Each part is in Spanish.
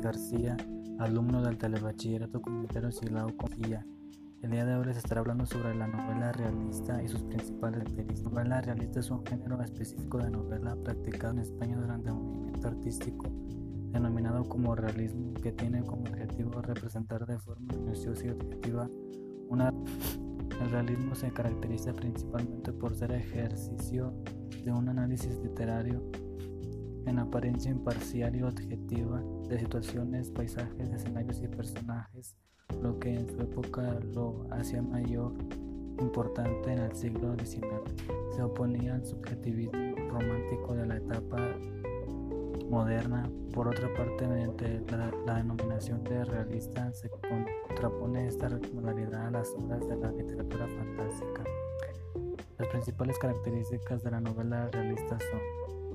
García, alumno del Telebachillerato Comunitario Silao Confía. El día de hoy les estaré hablando sobre la novela realista y sus principales características. La novela realista es un género específico de novela practicado en España durante el movimiento artístico denominado como realismo, que tiene como objetivo representar de forma minuciosa y objetiva una... El realismo se caracteriza principalmente por ser ejercicio de un análisis literario en apariencia imparcial y objetiva de situaciones, paisajes, escenarios y personajes, lo que en su época lo hacía mayor importante en el siglo XIX. Se oponía al subjetivismo romántico de la etapa moderna. Por otra parte, mediante la, denominación de realista se contrapone esta modalidad a las obras de la literatura fantástica. Las principales características de la novela realista son,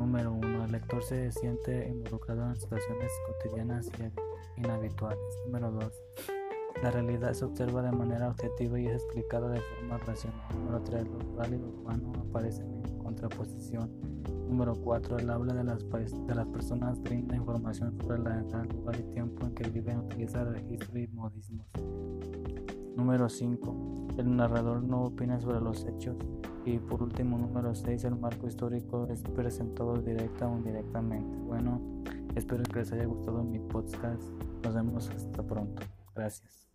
número uno, el lector se siente involucrado en situaciones cotidianas y inhabituales. Número dos, la realidad se observa de manera objetiva y es explicada de forma racional. Número tres, lo rural y lo aparecen en contraposición. Número 4. El habla de las, de las personas brinda información sobre la edad, lugar y tiempo en que viven, utiliza registro y modismos. Número 5. El narrador no opina sobre los hechos. Y por último, número 6. El marco histórico es presentado directa o indirectamente. Bueno, espero que les haya gustado mi podcast. Nos vemos hasta pronto. Gracias.